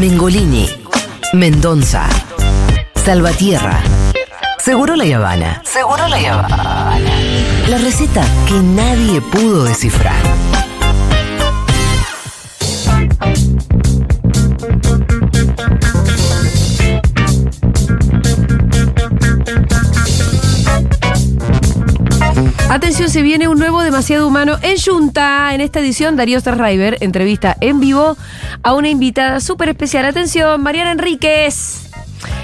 Mengolini, Mendoza, Salvatierra, Seguro la Habana. Seguro la Habana. La receta que nadie pudo descifrar. Atención, se viene un nuevo demasiado humano en Junta. En esta edición, Darío Starriver entrevista en vivo a una invitada súper especial. Atención, Mariana Enríquez.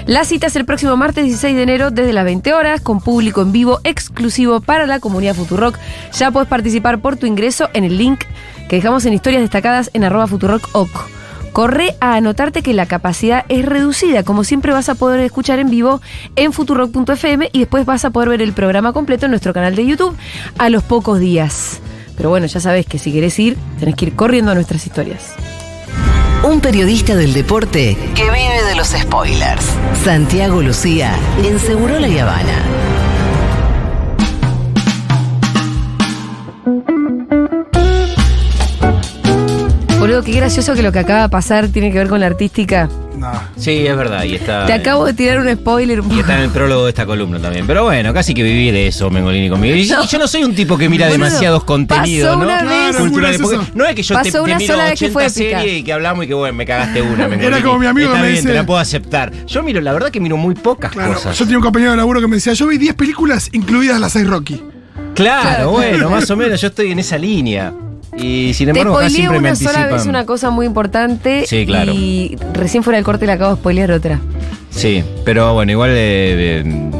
La cita es el próximo martes 16 de enero desde las 20 horas con público en vivo exclusivo para la comunidad Futurock. Ya puedes participar por tu ingreso en el link que dejamos en historias destacadas en arroba futurock.oc. Corre a anotarte que la capacidad es reducida. Como siempre vas a poder escuchar en vivo en futurock.fm y después vas a poder ver el programa completo en nuestro canal de YouTube a los pocos días. Pero bueno, ya sabes que si querés ir, tenés que ir corriendo a nuestras historias. Un periodista del deporte que vive de los spoilers. Santiago Lucía en Seguro la Habana. Qué gracioso que lo que acaba de pasar tiene que ver con la artística. No. Sí, es verdad. Y está, Te acabo de tirar un spoiler. y está en el prólogo de esta columna también. Pero bueno, casi que viví de eso, Mengolini conmigo. Y No. yo no soy un tipo que mira demasiados contenidos, ¿no? una vez. Culturales, Claro, porque no es que yo Pasó te, te una miro sola vez que 80 fue series y que hablamos y que bueno, me cagaste una, Mengolini. como mi amigo Está me bien, dice- te la puedo aceptar. Yo miro, la verdad que miro muy pocas Claro, cosas. yo tenía un compañero de laburo que me decía, yo vi 10 películas incluidas las 6 Rocky. Claro, Claro, bueno, más o menos yo estoy en esa línea. Y sin Te embargo, acá spoileé una sola anticipan. vez una cosa muy importante. Sí, claro. Y recién fuera del corte le acabo de spoilear otra. Sí, pero bueno, igual eh, eh,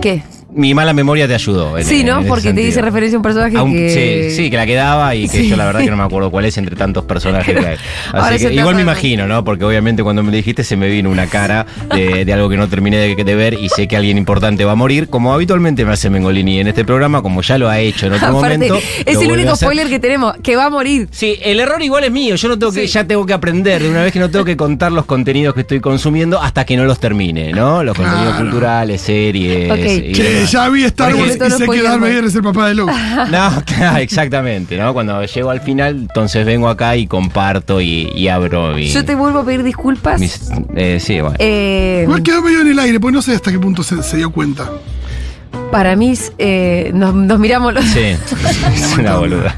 ¿Qué? Mi mala memoria te ayudó. en- Sí, ¿no? Porque te dice referencia a un personaje A un- que. sí, sí, que la quedaba y que Sí. yo la verdad que no me acuerdo cuál es entre tantos personajes que hay. Ahora Así que igual me imagino, ¿no? Porque obviamente cuando me lo dijiste se me vino una cara de, de algo que no terminé de, de ver y sé que alguien importante va a morir, como habitualmente me hace Mengolini en este programa, como ya lo ha hecho en otro Aparte, momento. es el único spoiler que tenemos, que va a morir. Sí, el error igual es mío. Yo no tengo que, Sí. ya tengo que aprender de una vez que no tengo que contar los contenidos que estoy consumiendo hasta que no los termine, ¿no? Los contenidos Claro. culturales, series. Ok. y Que ya vi Star Wars y sé que Darth. Vader es el papá de Luke. No, claro, exactamente, ¿no? Cuando llego al final, entonces vengo acá y comparto y, y abro mi, Yo te vuelvo a pedir disculpas. mis- eh, sí, bueno. Eh, Igual quedó medio en el aire, pues no sé hasta qué punto se, se dio cuenta. Para mí, eh, nos, nos miramos los. Sí, es una boluda.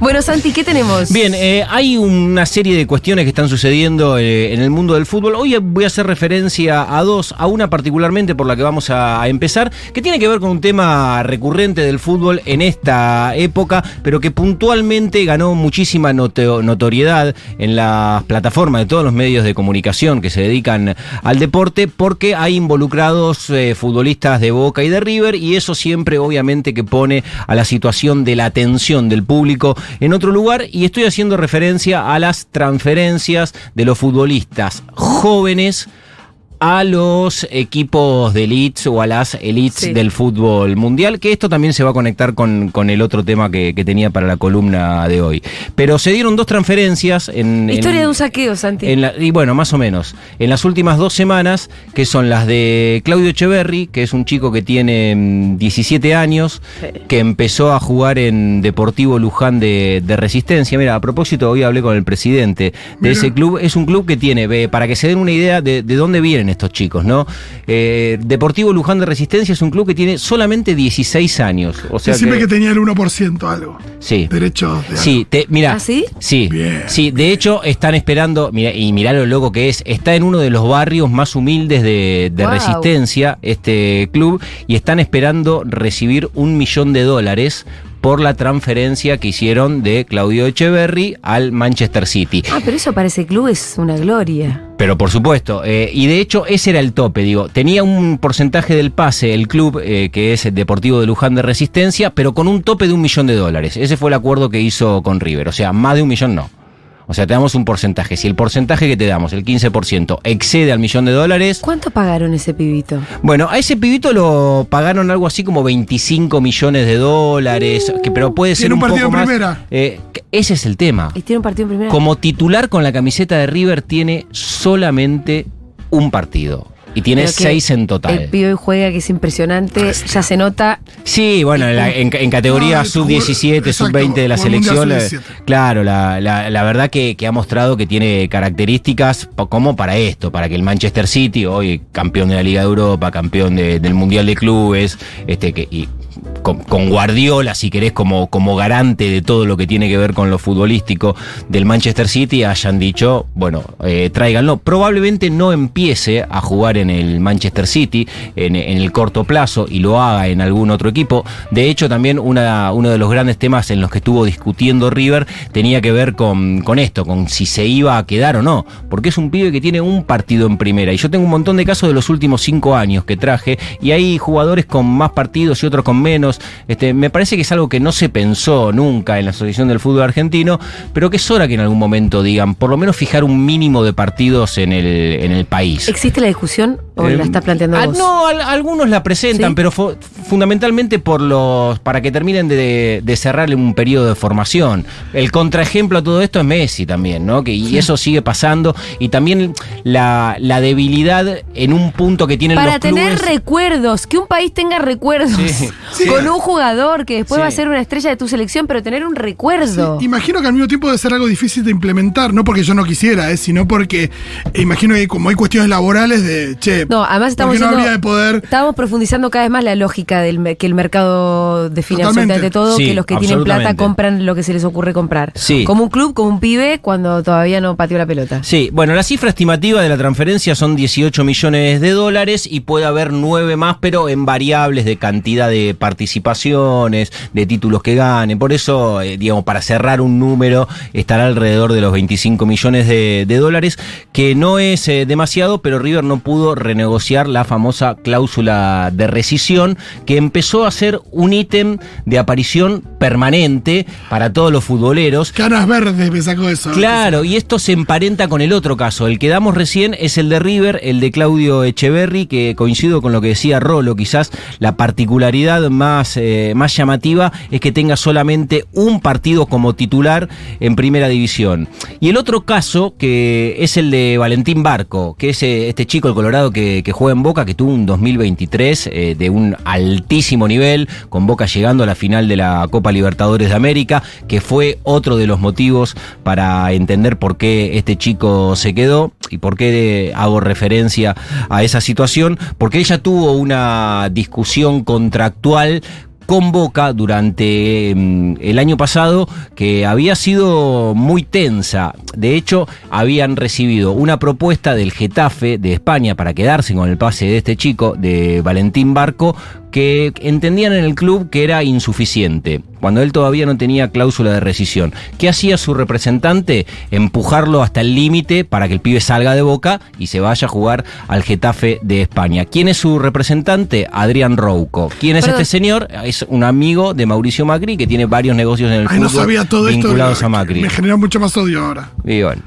Bueno, Santi, ¿qué tenemos? Bien, eh, hay una serie de cuestiones que están sucediendo eh, en el mundo del fútbol. Hoy voy a hacer referencia a dos, a una particularmente por la que vamos a, a empezar, que tiene que ver con un tema recurrente del fútbol en esta época, pero que puntualmente ganó muchísima noto- notoriedad en las plataformas de todos los medios de comunicación que se dedican al deporte, porque hay involucrados eh, futbolistas de Boca y de River, y eso siempre obviamente que pone a la situación de la atención del público en otro lugar, y estoy haciendo referencia a las transferencias de los futbolistas jóvenes a los equipos de elites o a las elites Sí. del fútbol mundial, que esto también se va a conectar con, con el otro tema que, que tenía para la columna de hoy. Pero se dieron dos transferencias en... Historia en- de un saqueo, Santi. en la- y bueno, más o menos. En las últimas dos semanas, que son las de Claudio Echeverry, que es un chico que tiene mm, 17 años, que empezó a jugar en Deportivo Luján de, de Resistencia. Mira, a propósito, hoy hablé con el presidente de ese club. Es un club que tiene, para que se den una idea de, de dónde vienen estos chicos, ¿no? Eh, Deportivo Luján de Resistencia es un club que tiene solamente 16 años. O sea Decime que, que, tenía el 1% algo. sí. Derechos de Sí, te, mira. ¿Ah, sí? Sí, Bien. sí, de hecho están esperando, mira, y mirá lo loco que es, está en uno de los barrios más humildes de, de Wow. Resistencia, este club, y están esperando recibir un millón de dólares por la transferencia que hicieron de Claudio Echeverry al Manchester City. Ah, pero eso para ese club es una gloria. Pero por supuesto, eh, y de hecho ese era el tope, digo, tenía un porcentaje del pase el club, eh, que es el Deportivo de Luján de Resistencia, pero con un tope de un millón de dólares. Ese fue el acuerdo que hizo con River, o sea, más de un millón no. O sea, te damos un porcentaje. Si el porcentaje que te damos, el 15%, excede al millón de dólares, ¿Cuánto pagaron ese pibito? bueno, a ese pibito lo pagaron algo así como 25 millones de dólares, que, pero puede ser Tiene un partido poco en más. primera. Eh, ese es el tema. ¿Y tiene un partido en primera? Como titular con la camiseta de River tiene solamente un partido. Y tiene seis en total. El pibe juega que es impresionante, ya se nota. Sí, bueno, en, la- en- en categoría No, sub-17, exacto, sub-20 de la selección, sub-17. claro, la, la- la verdad que, que ha mostrado que tiene características como para esto, para que el Manchester City, hoy campeón de la Liga de Europa, campeón de- del Mundial de Clubes, este que y con, Guardiola, si querés, como, como garante de todo lo que tiene que ver con lo futbolístico del Manchester City, hayan dicho, bueno, eh, tráiganlo. Probablemente no empiece a jugar en el Manchester City en, en el corto plazo y lo haga en algún otro equipo. De hecho, también una, uno de los grandes temas en los que estuvo discutiendo River tenía que ver con, con esto, con si se iba a quedar o no, porque es un pibe que tiene un partido en primera. Y yo tengo un montón de casos de los últimos cinco años que traje, y hay jugadores con más partidos y otros con menos. Este, me parece que es algo que no se pensó nunca en la Asociación del Fútbol Argentino, pero que es hora que en algún momento digan, por lo menos fijar un mínimo de partidos en el, en el país. ¿Existe la discusión o Eh, la estás planteando ah, vos? No, al- algunos la presentan, ¿Sí? pero fundamentalmente por los para que terminen de, de cerrar un periodo de formación. El contraejemplo a todo esto es Messi también, ¿no? Que, y eso sigue pasando. Y también la, la debilidad en un punto que tienen Para los tener clubes. recuerdos, que un país tenga recuerdos Sí, sí. con un jugador que después Sí. va a ser una estrella de tu selección, pero tener un recuerdo. Imagino que al mismo tiempo debe ser algo difícil de implementar, no porque yo no quisiera, eh, sino porque eh, imagino que como hay cuestiones laborales de, che, No, además estamos ¿por qué no yendo- habría de poder Estábamos profundizando cada vez más la lógica del que el mercado define Totalmente. absolutamente todo, Sí, que los que tienen plata compran lo que se les ocurre comprar. Sí. Como un club, como un pibe, cuando todavía no pateó la pelota. Sí, bueno, la cifra estimativa de la transferencia son 18 millones de dólares y puede haber nueve más, pero en variables de cantidad de participaciones, de títulos que ganen. Por eso, eh, digamos, para cerrar un número, estará alrededor de los 25 millones de, de dólares, que no es eh, demasiado, pero River no pudo renegociar la famosa cláusula de rescisión, que empezó a ser un ítem de aparición permanente para todos los futboleros. canas verdes me sacó eso. Claro, y esto se emparenta con el otro caso. El que damos recién es el de River, el de Claudio Echeverry, que coincido con lo que decía Rolo, quizás la particularidad más, eh, más llamativa es que tenga solamente un partido como titular en primera división. Y el otro caso, que es el de Valentín Barco, que es eh, este chico, el Colorado, que, que juega en Boca, que tuvo un 2023 eh, de un altísimo nivel, con Boca llegando a la final de la Copa Libertadores de América, que fue otro de los motivos para entender por qué este chico se quedó y por qué hago referencia a esa situación, porque ella tuvo una discusión contractual con Boca durante mm, el año pasado que había sido muy tensa. De hecho, habían recibido una propuesta del Getafe de España para quedarse con el pase de este chico, de Valentín Barco, que entendían en el club que era insuficiente, cuando él todavía no tenía cláusula de rescisión. ¿Qué hacía su representante? Empujarlo hasta el límite para que el pibe salga de boca y se vaya a jugar al Getafe de España. ¿Quién es su representante? Adrián Rouco. ¿Quién es Perdón. este señor? Es un amigo de Mauricio Macri que tiene varios negocios en el Ay, fútbol no sabía todo esto. vinculados a Macri. Me genera mucho más odio ahora. Y bueno.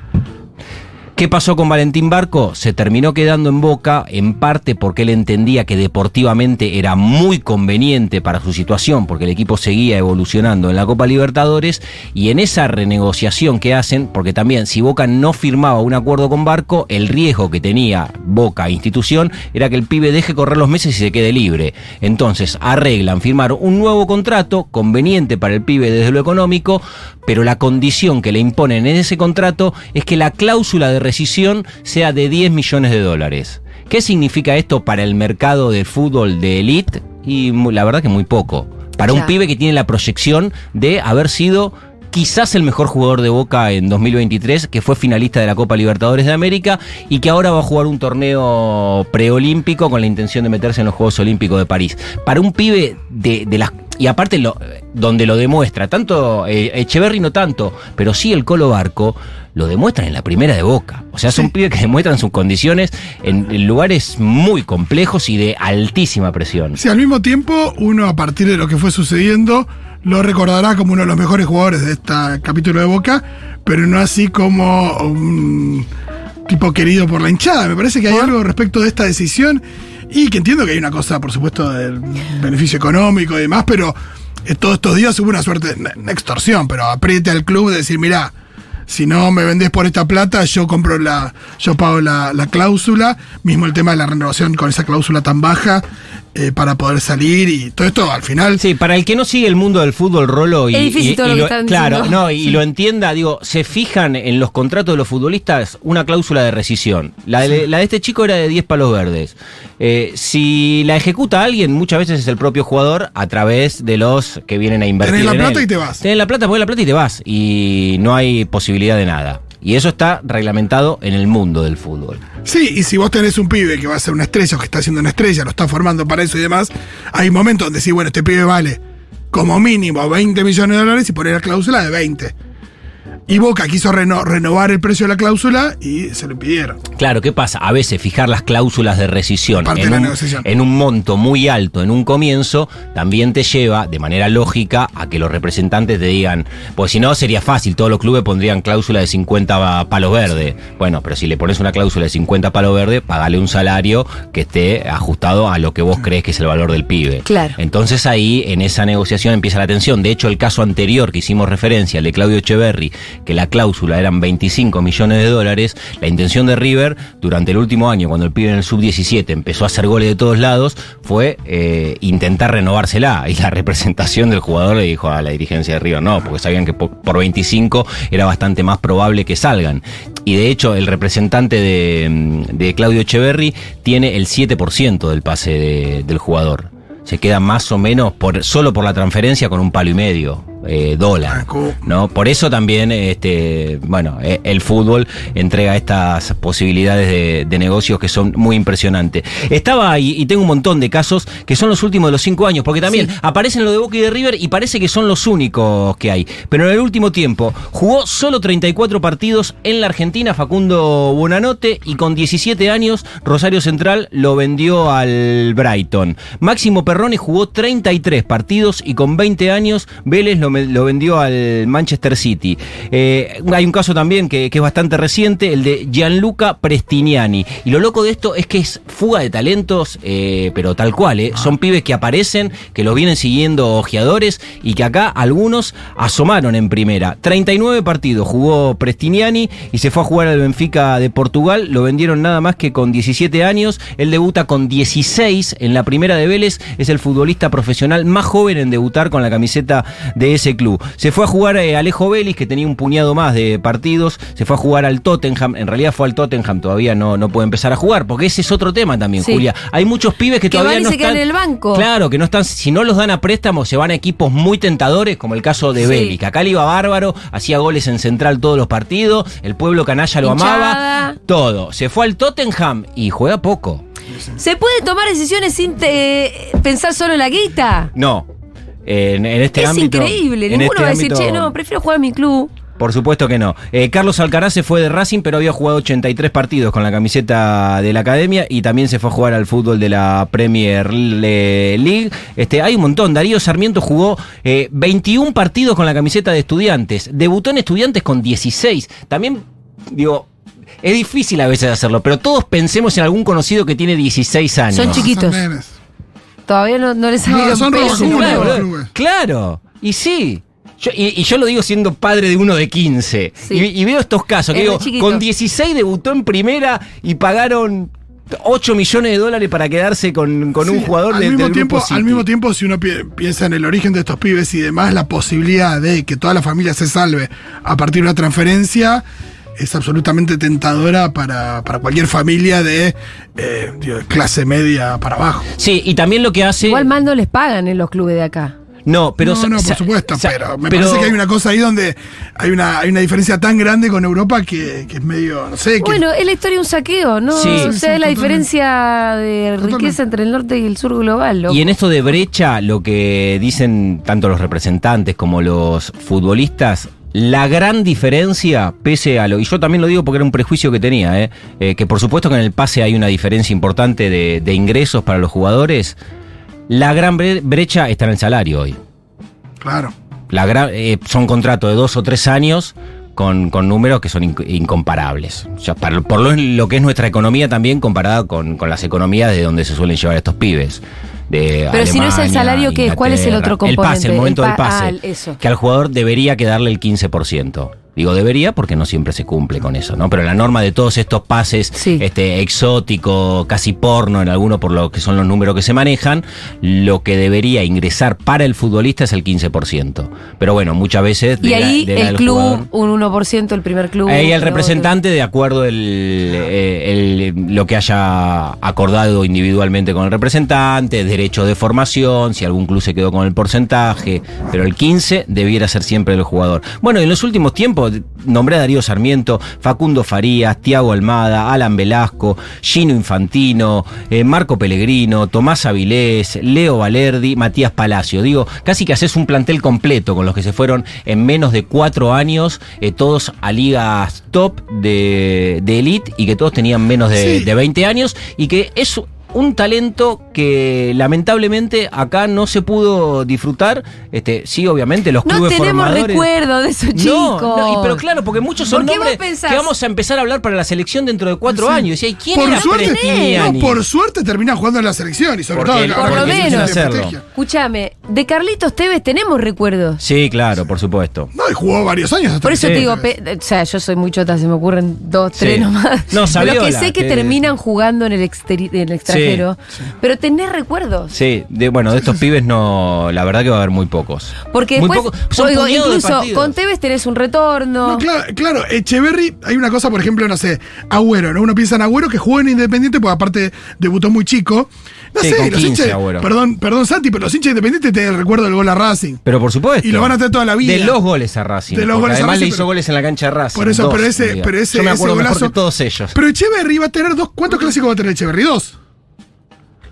¿Qué pasó con Valentín Barco? Se terminó quedando en Boca, en parte porque él entendía que deportivamente era muy conveniente para su situación, porque el equipo seguía evolucionando en la Copa Libertadores, y en esa renegociación que hacen, porque también si Boca no firmaba un acuerdo con Barco, el riesgo que tenía Boca institución era que el pibe deje correr los meses y se quede libre. Entonces arreglan firmar un nuevo contrato conveniente para el pibe desde lo económico, pero la condición que le imponen en ese contrato es que la cláusula de rescisión sea de 10 millones de dólares. ¿Qué significa esto para el mercado de fútbol de elite? Y la verdad que muy poco. Para un pibe que tiene la proyección de haber sido quizás el mejor jugador de Boca en 2023, que fue finalista de la Copa Libertadores de América y que ahora va a jugar un torneo preolímpico con la intención de meterse en los Juegos Olímpicos de París. Para un pibe de, de las... Y aparte, lo, donde lo demuestra, tanto eh, Echeverry no tanto, pero sí el Colo Barco, lo demuestran en la primera de Boca. O sea, son Sí. pibes que demuestran sus condiciones en, lugares muy complejos y de altísima presión. Sí, al mismo tiempo, uno a partir de lo que fue sucediendo, lo recordará como uno de los mejores jugadores de este capítulo de Boca, pero no así como un tipo querido por la hinchada. Me parece que hay algo respecto de esta decisión y que entiendo que hay una cosa, por supuesto, del beneficio económico y demás, pero eh, todos estos días hubo una suerte, de extorsión, pero apriete al club de decir, mirá, si no me vendés por esta plata, yo compro la, yo pago la, la cláusula, mismo el tema de la renovación con esa cláusula tan baja eh, para poder salir y todo esto al final. Sí, para el que no sigue el mundo del fútbol, Rolo, y, Es difícil y- todo y lo que están claro, diciendo. no, y Sí. lo entienda, digo, se fijan en los contratos de los futbolistas una cláusula de rescisión. La de, la de este chico era de 10 palos verdes. Eh, si la ejecuta alguien, muchas veces es el propio jugador a través de los que vienen a invertir. Tenés la en plata él. y te vas. Tenés la plata, pones la plata y te vas. Y no hay posibilidad de nada. Y eso está reglamentado en el mundo del fútbol. Sí, y si vos tenés un pibe que va a ser una estrella o que está haciendo una estrella, lo está formando para eso y demás, hay momentos donde sí, bueno, este pibe vale como mínimo 20 millones de dólares y poner la cláusula de 20. Y Boca quiso reno- renovar el precio de la cláusula y se lo impidieron. Claro, ¿qué pasa? A veces fijar las cláusulas de rescisión de en la un, negociación. en un monto muy alto en un comienzo también te lleva de manera lógica a que los representantes te digan, pues si no sería fácil, todos los clubes pondrían cláusula de 50 palos verdes. Bueno, pero si le pones una cláusula de 50 palos verdes, pagale un salario que esté ajustado a lo que vos crees que es el valor del pibe. Claro. Entonces ahí en esa negociación empieza la tensión. De hecho, el caso anterior que hicimos referencia, el de Claudio Echeverry, que la cláusula eran 25 millones de dólares, la intención de River durante el último año, cuando el pibe en el sub-17 empezó a hacer goles de todos lados, fue eh, intentar renovársela. Y la representación del jugador le dijo a la dirigencia de River, no, porque sabían que po- por 25 era bastante más probable que salgan. Y de hecho, el representante de, mm, Claudio Echeverry tiene el 7% del pase de- del jugador se queda más o menos por solo por la transferencia con un palo y medio eh, dólar. ¿no? Por eso también este, bueno, eh, el fútbol entrega estas posibilidades de, de negocios que son muy impresionantes. Estaba ahí y tengo un montón de casos que son los últimos de los cinco años, porque también aparecen lo de Boca y de River y parece que son los únicos que hay. Pero en el último tiempo jugó solo 34 partidos en la Argentina Facundo Buonanote y con 17 años Rosario Central lo vendió al Brighton. Máximo Perrone jugó 33 partidos y con 20 años Vélez lo, lo vendió al Manchester City. Eh, hay un caso también que, es bastante reciente, el de Gianluca Prestignani. Y lo loco de esto es que es fuga de talentos, eh, pero tal cual, eh. son pibes que aparecen, que los vienen siguiendo ojeadores y que acá algunos asomaron en primera. 39 partidos jugó Prestignani y se fue a jugar al Benfica de Portugal. Lo vendieron nada más que con 17 años. Él debuta con 16 en la primera de Vélez. Es el futbolista profesional más joven en debutar con la camiseta de ese club. Se fue a jugar eh, Alejo Vélez, que tenía un puñado más de partidos. Se fue a jugar al Tottenham. En realidad fue al Tottenham, todavía no, no puede empezar a jugar, porque ese es otro tema también, Sí. Julia. Hay muchos pibes que, Que todavía van y no se están. en el banco. Claro, que no están. Si no los dan a préstamo, se van a equipos muy tentadores, como el caso de Sí. Vélez, que acá le iba bárbaro, hacía goles en central todos los partidos, el pueblo canalla lo Hinchada. amaba, todo. Se fue al Tottenham y juega poco. ¿Se puede tomar decisiones sin te- pensar solo en la guita? No. En, en este es ámbito. increíble. en Ninguno este va a decir, ámbito- che, no, prefiero jugar a mi club. Por supuesto que no. Eh, Carlos Alcaraz se fue de Racing, pero había jugado 83 partidos con la camiseta de la academia y también se fue a jugar al fútbol de la Premier Le- League. Este, hay un montón. Darío Sarmiento jugó eh, 21 partidos con la camiseta de estudiantes. Debutó en estudiantes con 16. También, digo. Es difícil a veces hacerlo, pero todos pensemos en algún conocido que tiene 16 años. Son chiquitos. Son. Todavía no, no les salieron No, son pelos claro. Claro, y sí. Yo- y, y yo lo digo siendo padre de uno de 15. Sí. Y, y veo estos casos que digo, con 16 debutó en primera y pagaron 8 millones de dólares para quedarse con, con un jugador al de, mismo del tiempo, grupo City. Al mismo tiempo, si uno pi- piensa en el origen de estos pibes y demás, la posibilidad de que toda la familia se salve a partir de una transferencia es absolutamente tentadora para, para cualquier familia de eh, digo, clase media para abajo. Sí, y también lo que hace... Igual mal no les pagan en los clubes de acá. no, pero... no, no, por supuesto, pero me pero- parece que hay una cosa ahí donde hay una, hay una diferencia tan grande con Europa que, que es medio, no sé, que Bueno, es la historia de un saqueo, ¿no? Sí. o sea, sí, es la diferencia de Totalmente. riqueza entre el norte y el sur global. loco. Y en esto de brecha, lo que dicen tanto los representantes como los futbolistas, la gran diferencia, pese a lo, y yo también lo digo porque era un prejuicio que tenía, ¿eh? Eh, que por supuesto que en el pase hay una diferencia importante de, de ingresos para los jugadores, la gran bre- brecha está en el salario hoy. claro. La gran- eh, son contratos de dos o tres años con, con números que son inc- incomparables. O sea, para- por lo, lo que es nuestra economía también comparada con, con las economías de donde se suelen llevar estos pibes. De Pero si no es el salario, ¿qué? ¿Cuál es el otro El pase, el componente? momento El del pa- pase. ah, eso. Que al jugador debería quedarle el 15%. Digo debería porque no siempre se cumple con eso, ¿no? Pero la norma de todos estos pases Sí. este, exótico, casi porno en algunos por lo que son los números que se manejan, lo que debería ingresar para el futbolista es el 15%. Pero bueno, muchas veces... de Y la- ahí de la el club, jugador- un 1%, el primer club. Ahí el otro. representante, de acuerdo el, eh, el- lo que haya acordado individualmente con el representante, derecho de formación, si algún club se quedó con el porcentaje, pero el 15 debiera ser siempre el jugador. Bueno, en los últimos tiempos nombré a Darío Sarmiento, Facundo Farías, Tiago Almada, Alan Velasco, Gino Infantino, eh, Marco Pellegrino, Tomás Avilés, Leo Valerdi, Matías Palacio. Digo, casi que haces un plantel completo con los que se fueron en menos de cuatro años, eh, todos a ligas top de, de elite y que todos tenían menos de, Sí. de 20 años y que es un talento que lamentablemente acá no se pudo disfrutar. Este, sí, obviamente, los No clubes tenemos formadores. recuerdo de esos chicos. No, no, y- pero claro, porque muchos son ¿Por nombres que vamos a empezar a hablar para la selección dentro de cuatro años. Y, ¿quién Por era suerte, no, por suerte termina jugando en la selección y sobre Porque todo por lo menos. Escúchame, de Carlitos Tevez tenemos recuerdos. Sí, claro, por supuesto. No, y jugó varios años hasta Por eso Sí. te digo, pe- o sea, yo soy muy chota, se me ocurren dos, Sí. tres nomás. No, los que sé que, que- terminan jugando en el, exteri- en el extranjero. Pero tenés recuerdos. Sí, de, bueno, de estos pibes no, la verdad que va a haber muy pocos. Porque Muy después. Son oigo, de incluso partidos. con Tevez tenés un retorno. No, claro, claro, Echeverry, hay una cosa, por ejemplo, no sé, Agüero, ¿no? Uno piensa en Agüero que jugó en Independiente, porque aparte debutó muy chico. No Sí, sé, con los 15 hinchas. Agüero. Perdón, perdón, Santi, pero los hinchas de Independiente te recuerdo el gol a Racing. Pero por supuesto. Y lo van a hacer toda la vida. De los goles a Racing. De los goles a además Racing, le hizo pero- goles en la cancha de Racing. Por eso, dos, pero ese, pero ese, Yo me ese acuerdo mejor golazo- que todos ellos. Pero Echeverry va a tener dos. ¿Cuántos clásicos va a tener Echeverry? Dos.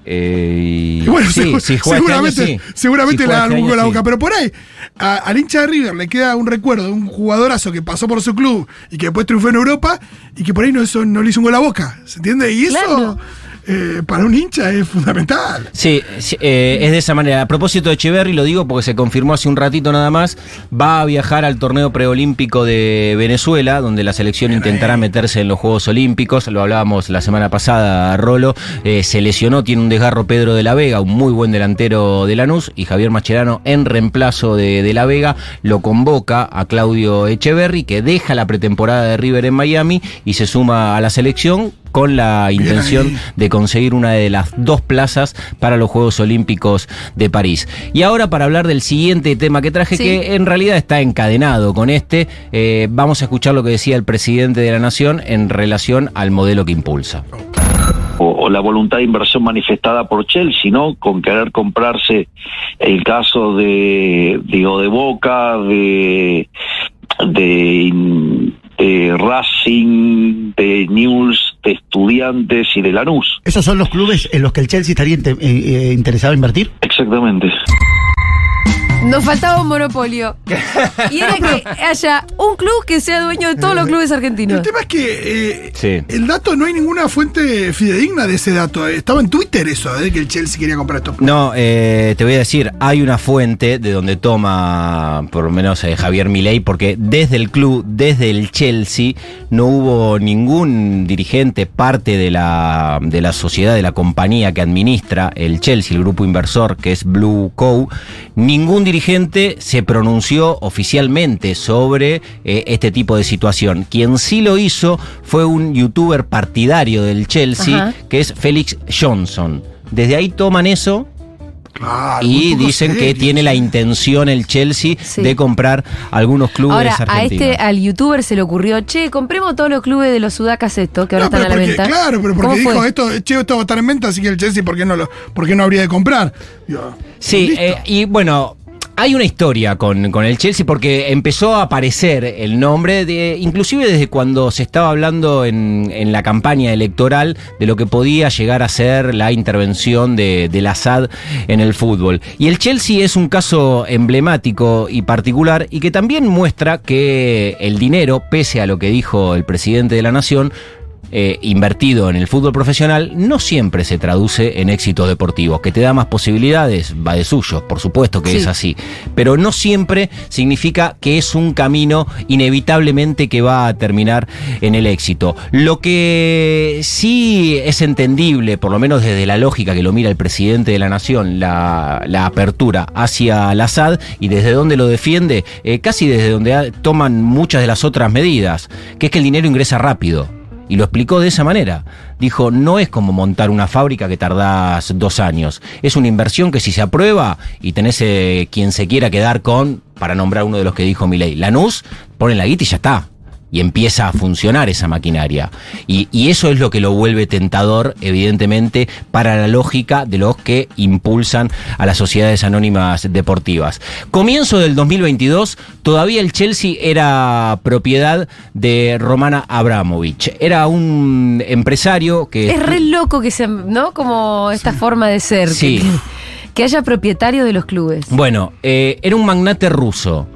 Eh, Y bueno, sí, segu- si juega este año, seguramente, sí. seguramente Si da este algún año, gol a la sí. boca. Pero por ahí, a- al hincha de River le queda un recuerdo de un jugadorazo que pasó por su club y que después triunfó en Europa y que por ahí no, eso, no le hizo un gol a boca. ¿Se entiende? Y eso Claro. Eh, para un hincha es fundamental. Sí, eh, es de esa manera. A propósito de Echeverry, lo digo porque se confirmó hace un ratito nada más, va a viajar al torneo preolímpico de Venezuela, donde la selección intentará meterse en los Juegos Olímpicos. Lo hablábamos la semana pasada, Rolo. Eh, se lesionó, tiene un desgarro Pedro de la Vega, un muy buen delantero de Lanús, y Javier Mascherano, en reemplazo de, de la Vega, lo convoca a Claudio Echeverry, que deja la pretemporada de River en Miami y se suma a la selección con la intención de conseguir una de las dos plazas para los Juegos Olímpicos de París. Y ahora para hablar del siguiente tema que traje, Sí. que en realidad está encadenado con este, eh, vamos a escuchar lo que decía el presidente de la Nación en relación al modelo que impulsa. o, o la voluntad de inversión manifestada por Chelsea, ¿no? Con querer comprarse el caso de, digo, de Boca, de, de, de Racing, de News, de Estudiantes y de Lanús. ¿Esos son los clubes en los que el Chelsea estaría eh, eh, interesado en invertir? Exactamente. Nos faltaba un monopolio. y era que haya un club que sea dueño de todos los clubes argentinos. El tema es que eh, Sí. el dato no hay ninguna fuente fidedigna de ese dato. Estaba en Twitter eso, de que el Chelsea quería comprar esto. No, eh, te voy a decir, hay una fuente de donde toma, por lo menos eh, Javier Milei, porque desde el club, desde el Chelsea, no hubo ningún dirigente, parte de la, de la sociedad, de la compañía que administra el Chelsea, el grupo inversor que es Blue Co., ningún dirigente se pronunció oficialmente sobre eh, este tipo de situación. Quien sí lo hizo fue un youtuber partidario del Chelsea, Ajá. que es Félix Johnson. Desde ahí toman eso y dicen que tiene la intención el Chelsea Sí. de comprar algunos clubes Ahora, a este, al youtuber se le ocurrió, che, compremos todos los clubes de los sudacas esto, que ahora No, están a la venta. Claro, pero ¿Cómo porque dijo fue? esto, che, esto va a estar en venta, así que el Chelsea, ¿por qué no, lo, por qué no habría de comprar? Sí, eh, y bueno, hay una historia con, el Chelsea porque empezó a aparecer el nombre, de, inclusive desde cuando se estaba hablando en, la campaña electoral de lo que podía llegar a ser la intervención de, del Assad en el fútbol. Y el Chelsea es un caso emblemático y particular y que también muestra que el dinero, pese a lo que dijo el presidente de la Nación, eh, invertido en el fútbol profesional no siempre se traduce en éxitos deportivos. Que te da más posibilidades, va de suyo, por supuesto que Sí. es así. Pero no siempre significa que es un camino inevitablemente que va a terminar en el éxito. Lo que sí es entendible, por lo menos desde la lógica que lo mira el presidente de la nación, la, la apertura hacia la SAD y desde donde lo defiende, eh, casi desde donde toman muchas de las otras medidas, que es que el dinero ingresa rápido. Y lo explicó de esa manera. Dijo, no es como montar una fábrica que tardás dos años. Es una inversión que si se aprueba y tenés eh, quien se quiera quedar con, para nombrar uno de los que dijo Milei, Lanús, pone la guita y ya está. Y empieza a funcionar esa maquinaria. Y, y eso es lo que lo vuelve tentador, evidentemente, para la lógica de los que impulsan a las sociedades anónimas deportivas. Comienzo del 2022, todavía el Chelsea era propiedad de Romana Abramovich. Era un empresario que... Es re loco que se, ¿no? Como esta forma de ser. que- Sí. Que, que haya propietario de los clubes. Bueno, eh, era un magnate ruso.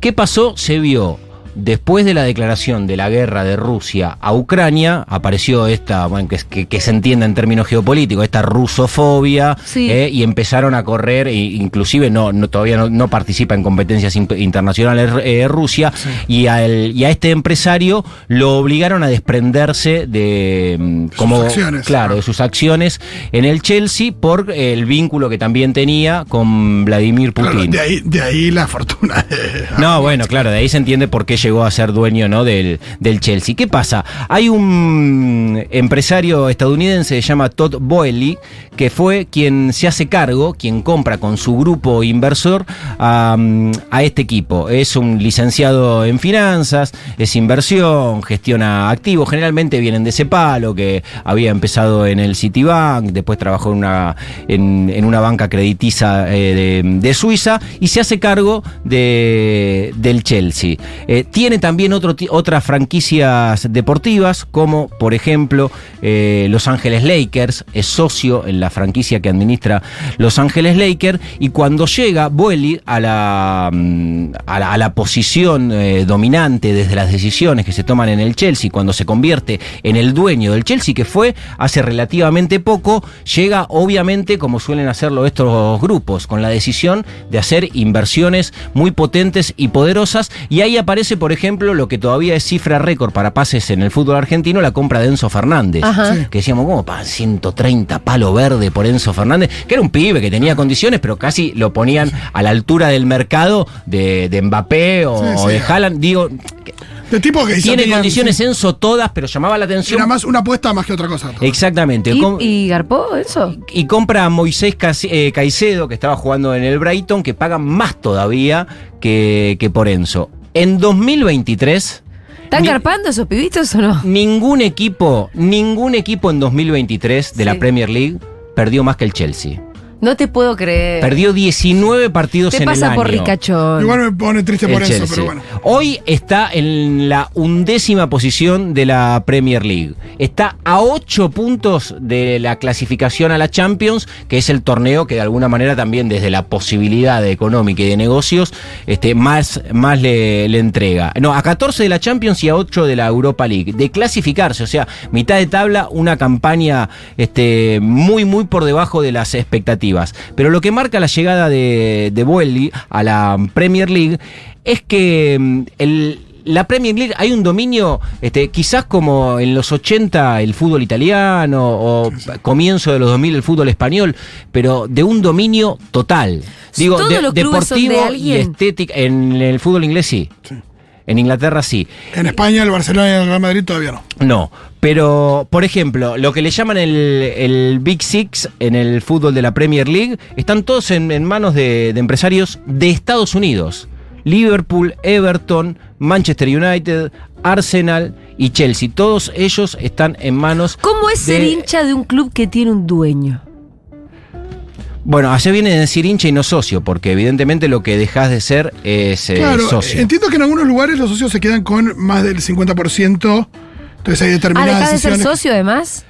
¿Qué pasó? Se vio. Después de la declaración de la guerra de Rusia a Ucrania, apareció esta, bueno, que, que- que se entienda en términos geopolíticos, esta rusofobia, Sí. eh, y empezaron a correr, e inclusive no, no- todavía no, no participa en competencias internacionales eh, Rusia, y, a el- y a este empresario lo obligaron a desprenderse de mm, como acciones. claro, de sus acciones en el Chelsea por el vínculo que también tenía con Vladimir Putin. Claro, de, ahí, de ahí la fortuna. de- No, bueno, claro, de ahí se entiende por qué llegó a ser dueño ¿no? del, del Chelsea. ¿Qué pasa? Hay un empresario estadounidense que se llama Todd Boehly, que fue quien se hace cargo, quien compra con su grupo inversor a, este equipo. Es un licenciado en finanzas, es inversión, gestiona activos, generalmente vienen de ese palo, que había empezado en el Citibank, después trabajó en una, en, una banca creditiza eh, de, de Suiza y se hace cargo de, del Chelsea. Eh, tiene también otras franquicias deportivas, como por ejemplo eh, Los Ángeles Lakers, es socio en la franquicia que administra Los Ángeles Lakers, y cuando llega la, mm, a la, a la posición eh, dominante desde las decisiones que se toman en el Chelsea, cuando se convierte en el dueño del Chelsea, que fue hace relativamente poco, llega obviamente, como suelen hacerlo estos grupos, con la decisión de hacer inversiones muy potentes y poderosas, y ahí aparece, por ejemplo, lo que todavía es cifra récord para pases en el fútbol argentino, la compra de Enzo Fernández. Ajá. Sí. Que decíamos, ¿cómo pagan 130 palo verde por Enzo Fernández? Que era un pibe que tenía condiciones, pero casi lo ponían a la altura del mercado de, de Mbappé o, Sí, o de. Haaland. Digo, De tipo que ya tiene tenían- condiciones sí. Enzo todas, pero llamaba la atención. Era más una apuesta más que otra cosa. todo. Exactamente. ¿Y, y garpó eso? y compra a Moisés eh, Caicedo, que estaba jugando en el Brighton, que paga más todavía que, que por Enzo. En 2023, ¿Están garpando esos pibitos o no? ningún equipo, ningún equipo en 2023 de la. Premier League perdió más que el Chelsea. No te puedo creer. Perdió 19 partidos Te en el pasa año. por ricachón. Igual me pone triste por el eso, Chelsea. pero bueno. Hoy está en la undécima posición de la Premier League. Está a 8 puntos de la clasificación a la Champions, que es el torneo que de alguna manera también desde la posibilidad económica y de negocios este, más, más le, le entrega. No, a 14 de la Champions y a 8 de la Europa League. De clasificarse, o sea, mitad de tabla, una campaña este, muy, muy por debajo de las expectativas. Pero lo que marca la llegada de, de a la Premier League es que mm, el, la Premier League hay un dominio, este, quizás como en los 80 el fútbol italiano o comienzo de los 2000 el fútbol español, pero de un dominio total. Digo, ¿Todos de- los clubes son de deportivo y estética. En el fútbol inglés sí. En Inglaterra sí. En España, el Barcelona y el Real Madrid todavía no. No, pero por ejemplo, lo que le llaman el, el Big Six en el fútbol de la Premier League, están todos en, en manos de, de empresarios de Estados Unidos. Liverpool, Everton, Manchester United, Arsenal y Chelsea. Todos ellos están en manos. ¿Cómo es de- ser hincha de un club que tiene un dueño? Bueno, allá viene de decir hincha y no socio, porque evidentemente lo que dejas de ser es eh, Claro, socio. entiendo que en algunos lugares los socios se quedan con más del 50%. Entonces hay Ah, determinadas ¿dejás de ser socio además?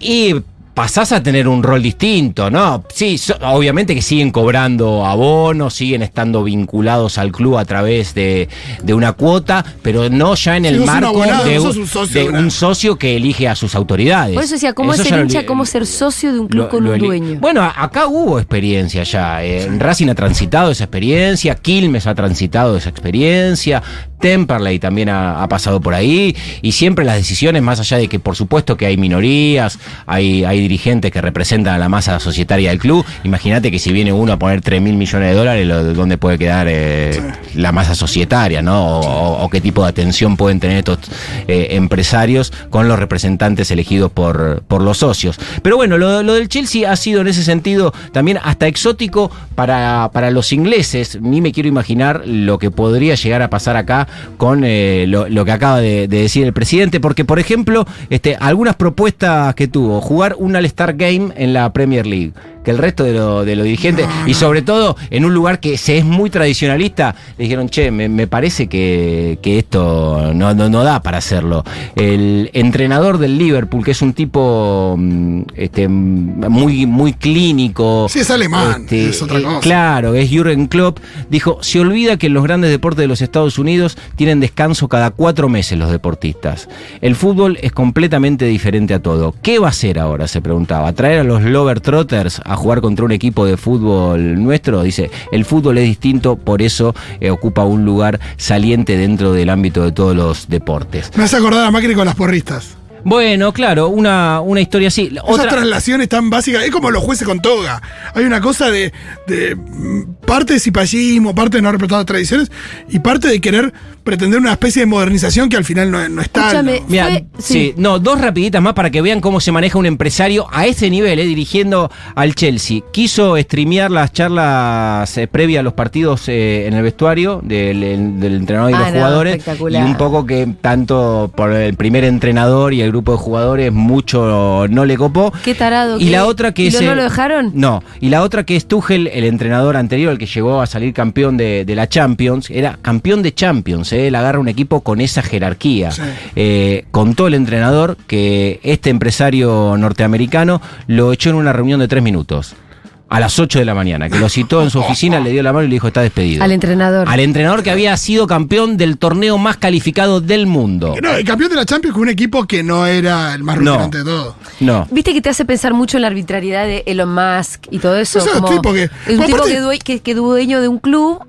Y pasás a tener un rol distinto, ¿no? Sí, so- obviamente que siguen cobrando abonos, siguen estando vinculados al club a través de, de una cuota, pero no ya en el marco abonado, de, un, socio de de una- un socio que elige a sus autoridades. Por eso decía, ¿cómo Eso ser hincha? ¿Cómo ser socio de un club lo- con lo un dueño? Bueno, acá hubo experiencia ya. eh, Racing ha transitado esa experiencia, Quilmes ha transitado esa experiencia, Temperley también ha, ha pasado por ahí, y siempre las decisiones, más allá de que por supuesto que hay minorías, hay, hay dirigentes que representan a la masa societaria del club, imagínate que si viene uno a poner 3 mil millones de dólares, lo- ¿dónde puede quedar eh, la masa societaria, ¿no? O, qué tipo de atención pueden tener estos eh, empresarios con los representantes elegidos por, por los socios. Pero bueno, lo, lo del Chelsea ha sido en ese sentido también hasta exótico para, para los ingleses. Ni me quiero imaginar lo que podría llegar a pasar acá con eh, lo, lo que acaba de, de decir el presidente, porque por ejemplo, este, algunas propuestas que tuvo, jugar un All-Star Game en la Premier League que el resto de los de los dirigentes, y sobre todo en un lugar que se es muy tradicionalista, le dijeron, che, me, me parece que, que esto no, no, no da para hacerlo. El entrenador del Liverpool, que es un tipo mm, este, muy, muy clínico. Sí, es alemán, este, es otra cosa. Claro, es Jürgen Klopp, dijo, se olvida que en los grandes deportes de los Estados Unidos tienen descanso cada cuatro meses los deportistas. El fútbol es completamente diferente a todo. ¿Qué va a hacer ahora? Se preguntaba. ¿Traer a los Lover Trotters a jugar contra un equipo de fútbol nuestro? Dice, el fútbol es distinto, por eso eh, ocupa un lugar saliente dentro del ámbito de todos los deportes. Me hace acordar a Macri con las porristas. Bueno, claro, una, una historia así. Esas Otra, traslaciones tan básicas, es como los jueces con toga. Hay una cosa de, de mm, parte de cipallismo, parte de no respetar las tradiciones y parte de querer pretender una especie de modernización que al final no, no está. Escúchame, ¿no? Mira, Fue- sí. sí. no, dos rapiditas más para que vean cómo se maneja un empresario a ese nivel, eh, dirigiendo al Chelsea. Quiso streamear las charlas eh, previas a los partidos eh, en el vestuario del, el- del entrenador y Ah, los no, jugadores. Y un poco que tanto por el primer entrenador y el grupo de jugadores mucho no le copó. Qué tarado. Y qué- la otra que ¿Y es. lo- no lo dejaron? No, y la otra que es Tuchel, el entrenador anterior, el que llegó a salir campeón de, de la Champions, era campeón de Champions, ¿eh? Él agarra un equipo con esa jerarquía. Sí. Eh, contó el entrenador que este empresario norteamericano lo echó en una reunión de tres minutos. A las 8 de la mañana, que lo citó en su oficina, le dio la mano y le dijo, está despedido. Al entrenador. Al entrenador que había sido campeón del torneo más calificado del mundo. No, el campeón de la Champions con un equipo que no era el más No. rutilante de todos. No. Viste que te hace pensar mucho en la arbitrariedad de Elon Musk y todo eso. Como es un tipo que, due- que, que dueño de un club,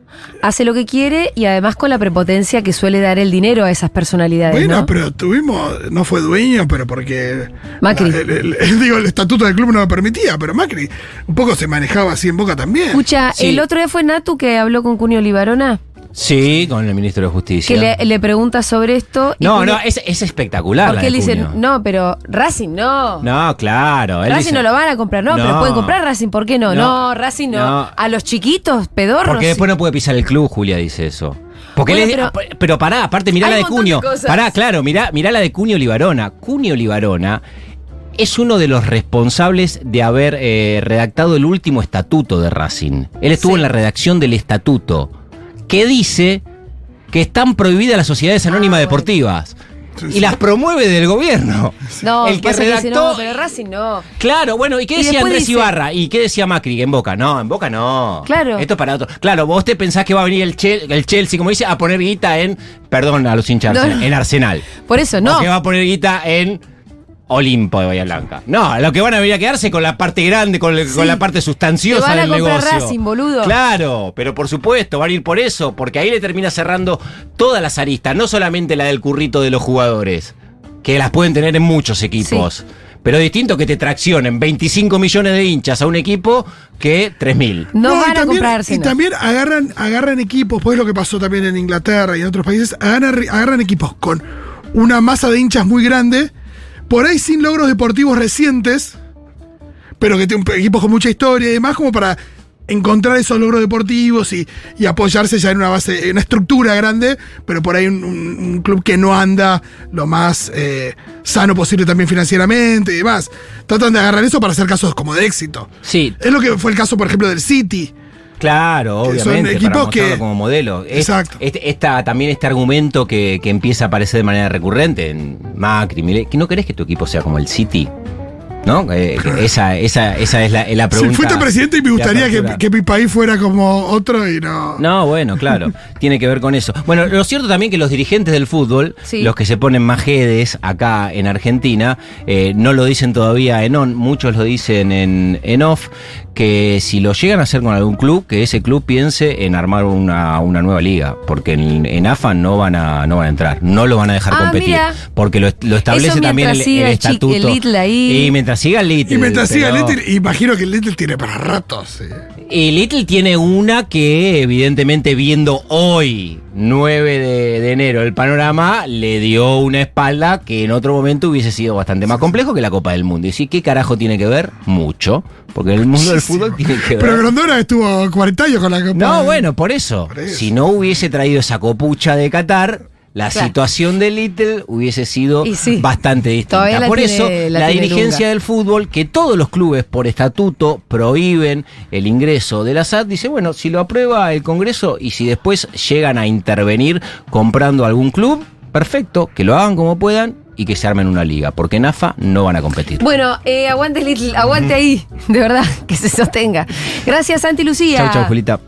hace lo que quiere y además con la prepotencia que suele dar el dinero a esas personalidades. Bueno, ¿no? pero tuvimos, no fue dueño, pero porque. Macri. la- el, el- digo, el estatuto del club no lo permitía, pero Macri un poco se manejaba así en boca también. Escucha, Sí. el otro día fue Natu que habló con Cunio Libarona, Sí, con el ministro de Justicia. que le, le pregunta sobre esto. y No, no, es, es espectacular. la Porque él dice, no, pero Racing no. No, claro. él Racing dice- no lo van a comprar, no, pero pueden comprar Racing, ¿por qué no? No, No, Racing no. no. A los chiquitos, pedorros. Porque después no puede pisar el club, Julia dice eso. Porque Bueno, él es- pero- pero, pará, aparte mirá la de montón de. Pará, claro, mirá, mirá la de Cunio Libarona. Cunio Libarona es uno de los responsables de haber eh, redactado el último estatuto de Racing. Él estuvo Sí. en la redacción del estatuto que dice que están prohibidas las sociedades anónimas Ah, deportivas. Sí, Y las promueve del gobierno. No, el que redactó. dice, no, pero Racing no. Claro, bueno, ¿y qué Y decía Andrés dice- Ibarra? ¿Y qué decía Macri? En Boca, no, en Boca no. Claro. Esto es para otro. Claro, vos te pensás que va a venir el, Chel- el Chelsea, como dice, a poner guita en, perdón a los hinchas, No, Arsenal, no. en Arsenal. Por eso, O no. que va a poner guita en Olimpo de Bahía Blanca. No, lo que van a venir a quedarse con la parte grande, con, el- Sí. con la parte sustanciosa Te van a del comprar negocio. Racing, boludo. Claro, pero por supuesto, van a ir por eso, porque ahí le termina cerrando todas las aristas, no solamente la del currito de los jugadores, que las pueden tener en muchos equipos. Pero distinto que te traccionen 25 millones de hinchas a un equipo que 3.000. No, y van a comprarse. Y también agarran, agarran equipos, pues lo que pasó también en Inglaterra y en otros países, agarran, agarran equipos con una masa de hinchas muy grande, por ahí sin logros deportivos recientes, pero que tienen equipos con mucha historia y demás, como para encontrar esos logros deportivos y, y apoyarse ya en una base, en una estructura grande, pero por ahí un, un- un club que no anda lo más eh, sano posible también financieramente y demás. Tratan de agarrar eso para hacer casos como de éxito. Sí, Es lo que fue el caso, por ejemplo, del City. Claro, Que son obviamente, equipos para mostrarlo que- como modelo. Es- Exacto. este- esta, también este argumento que, que empieza a aparecer de manera recurrente en Macri, Milei, que no querés que tu equipo sea como el City. ¿No? Eh, esa, esa, esa es la, la Si pregunta. fuiste presidente y me gustaría que, que mi país fuera como otro y no. No, bueno, claro, tiene que ver con eso. Bueno, lo cierto también que los dirigentes del fútbol, Sí. los que se ponen majedes acá en Argentina, eh, no lo dicen todavía en on, muchos lo dicen en, en off, que si lo llegan a hacer con algún club, que ese club piense en armar una, una nueva liga, porque en, en AFA no van a no van a entrar, no lo van a dejar Ah, competir, mira. porque lo, lo establece también el, el el el estatuto. Y mientras siga el Little. Y mientras siga pero- Little, imagino que el Little tiene para ratos. eh. Y Little tiene una que, evidentemente, viendo hoy, 9 de, de enero, el panorama, le dio una espalda que en otro momento hubiese sido bastante más complejo que la Copa del Mundo. Y sí, ¿qué carajo tiene que ver? Mucho. Porque el mundo del fútbol tiene que ver. Pero Grondona estuvo 40 años con la Copa. No, bueno, por eso. Por eso. Si no hubiese traído esa copucha de Qatar, la Claro. situación de Little hubiese sido sí. bastante distinta. Por tiene- eso, la la, dirigencia lunga. del fútbol, que todos los clubes por estatuto prohíben el ingreso de la SAT, dice, bueno, si lo aprueba el Congreso y si después llegan a intervenir comprando algún club, perfecto, que lo hagan como puedan y que se armen una liga, porque en AFA no van a competir. Bueno, eh, aguante Little, aguante ahí, de verdad, que se sostenga. Gracias, Santi Lucía. Chau, chau, Julita.